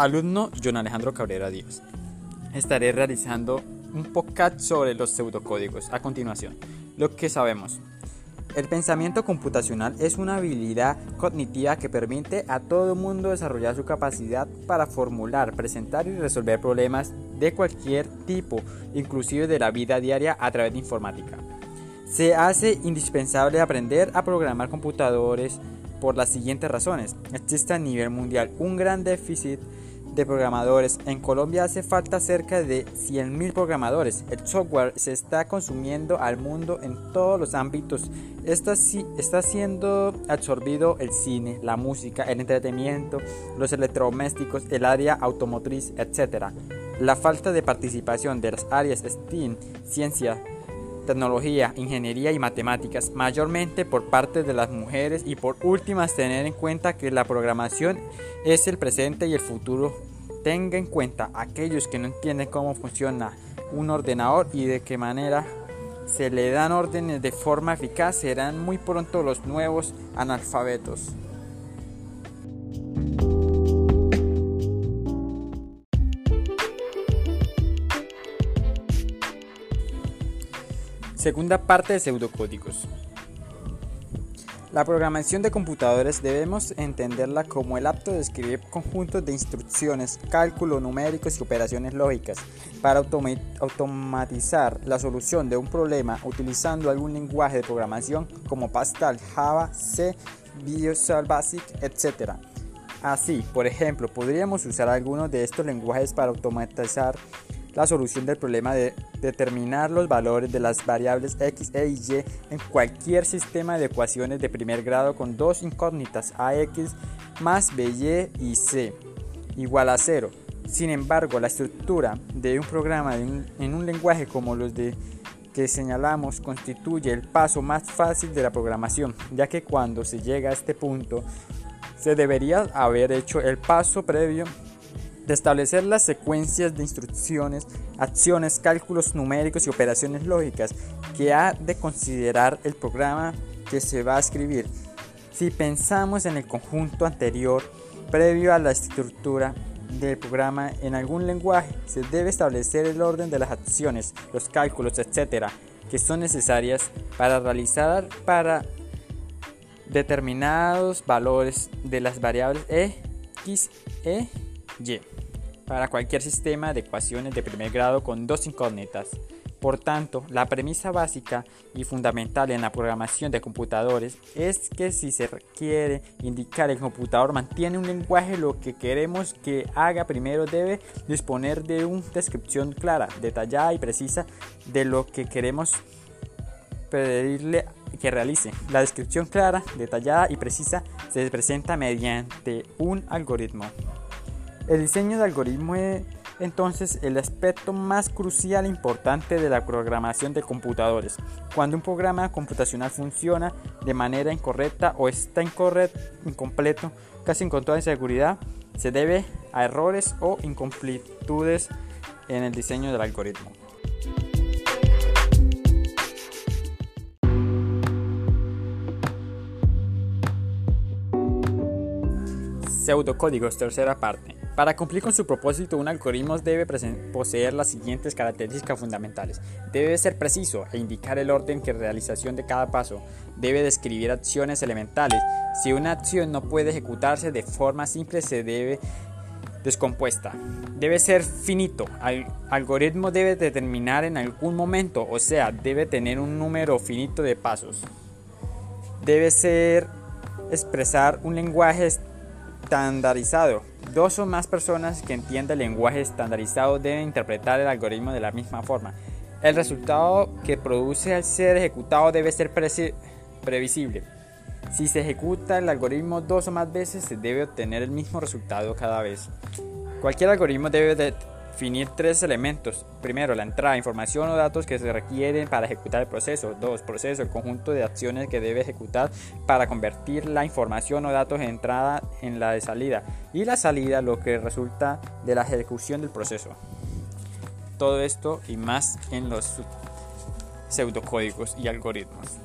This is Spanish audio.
Alumno John Alejandro Cabrera Díaz. Estaré realizando un podcast sobre los pseudocódigos. A continuación, lo que sabemos. El pensamiento computacional es una habilidad cognitiva que permite a todo mundo desarrollar su capacidad para formular, presentar y resolver problemas de cualquier tipo, inclusive de la vida diaria a través de informática. Se hace indispensable aprender a programar computadores por las siguientes razones. Existe a nivel mundial un gran déficit de programadores. En Colombia hace falta cerca de 100.000 programadores. El software se está consumiendo al mundo en todos los ámbitos. Está, está siendo absorbido el cine, la música, el entretenimiento, los electrodomésticos, el área automotriz, etc. La falta de participación de las áreas STEAM, ciencia, tecnología, ingeniería y matemáticas, mayormente por parte de las mujeres y por últimas tener en cuenta que la programación es el presente y el futuro. Tenga en cuenta aquellos que no entienden cómo funciona un ordenador y de qué manera se le dan órdenes de forma eficaz serán muy pronto los nuevos analfabetos. Segunda parte de pseudocódigos. La programación de computadores debemos entenderla como el acto de escribir conjuntos de instrucciones, cálculos numéricos y operaciones lógicas para automatizar la solución de un problema utilizando algún lenguaje de programación como Pascal, Java, C, Visual Basic, etc. Así, por ejemplo, podríamos usar algunos de estos lenguajes para automatizar la solución del problema de determinar los valores de las variables x, e y en cualquier sistema de ecuaciones de primer grado con dos incógnitas ax más by y c igual a cero. Sin embargo, la estructura de un programa en un lenguaje como los de que señalamos constituye el paso más fácil de la programación, ya que cuando se llega a este punto se debería haber hecho el paso previo de establecer las secuencias de instrucciones, acciones, cálculos numéricos y operaciones lógicas que ha de considerar el programa que se va a escribir. Si pensamos en el conjunto anterior, previo a la estructura del programa en algún lenguaje, se debe establecer el orden de las acciones, los cálculos, etcétera, que son necesarias para realizar para determinados valores de las variables x, e, y para cualquier sistema de ecuaciones de primer grado con dos incógnitas. Por tanto, la premisa básica y fundamental en la programación de computadores es que si se quiere indicar el computador mantiene un lenguaje, lo que queremos que haga primero debe disponer de una descripción clara, detallada y precisa de lo que queremos pedirle que realice. La descripción clara, detallada y precisa se presenta mediante un algoritmo. El diseño de algoritmo es entonces el aspecto más crucial e importante de la programación de computadores. Cuando un programa computacional funciona de manera incorrecta o está incorrecto, incompleto, casi en toda inseguridad, se debe a errores o incompletudes en el diseño del algoritmo. Pseudocódigos, tercera parte. Para cumplir con su propósito, un algoritmo debe poseer las siguientes características fundamentales. Debe ser preciso e indicar el orden de realización de cada paso. Debe describir acciones elementales. Si una acción no puede ejecutarse de forma simple, se debe descompuesta. Debe ser finito. El algoritmo debe determinar en algún momento, o sea, debe tener un número finito de pasos. Debe ser expresar un lenguaje estandarizado. Dos o más personas que entiendan el lenguaje estandarizado deben interpretar el algoritmo de la misma forma. El resultado que produce al ser ejecutado debe ser previsible. Si se ejecuta el algoritmo dos o más veces, se debe obtener el mismo resultado cada vez. Cualquier algoritmo debe de definir tres elementos. Primero, la entrada, información o datos que se requieren para ejecutar el proceso. Dos, proceso, el conjunto de acciones que debe ejecutar para convertir la información o datos de entrada en la de salida. Y la salida, lo que resulta de la ejecución del proceso. Todo esto y más en los pseudocódigos y algoritmos.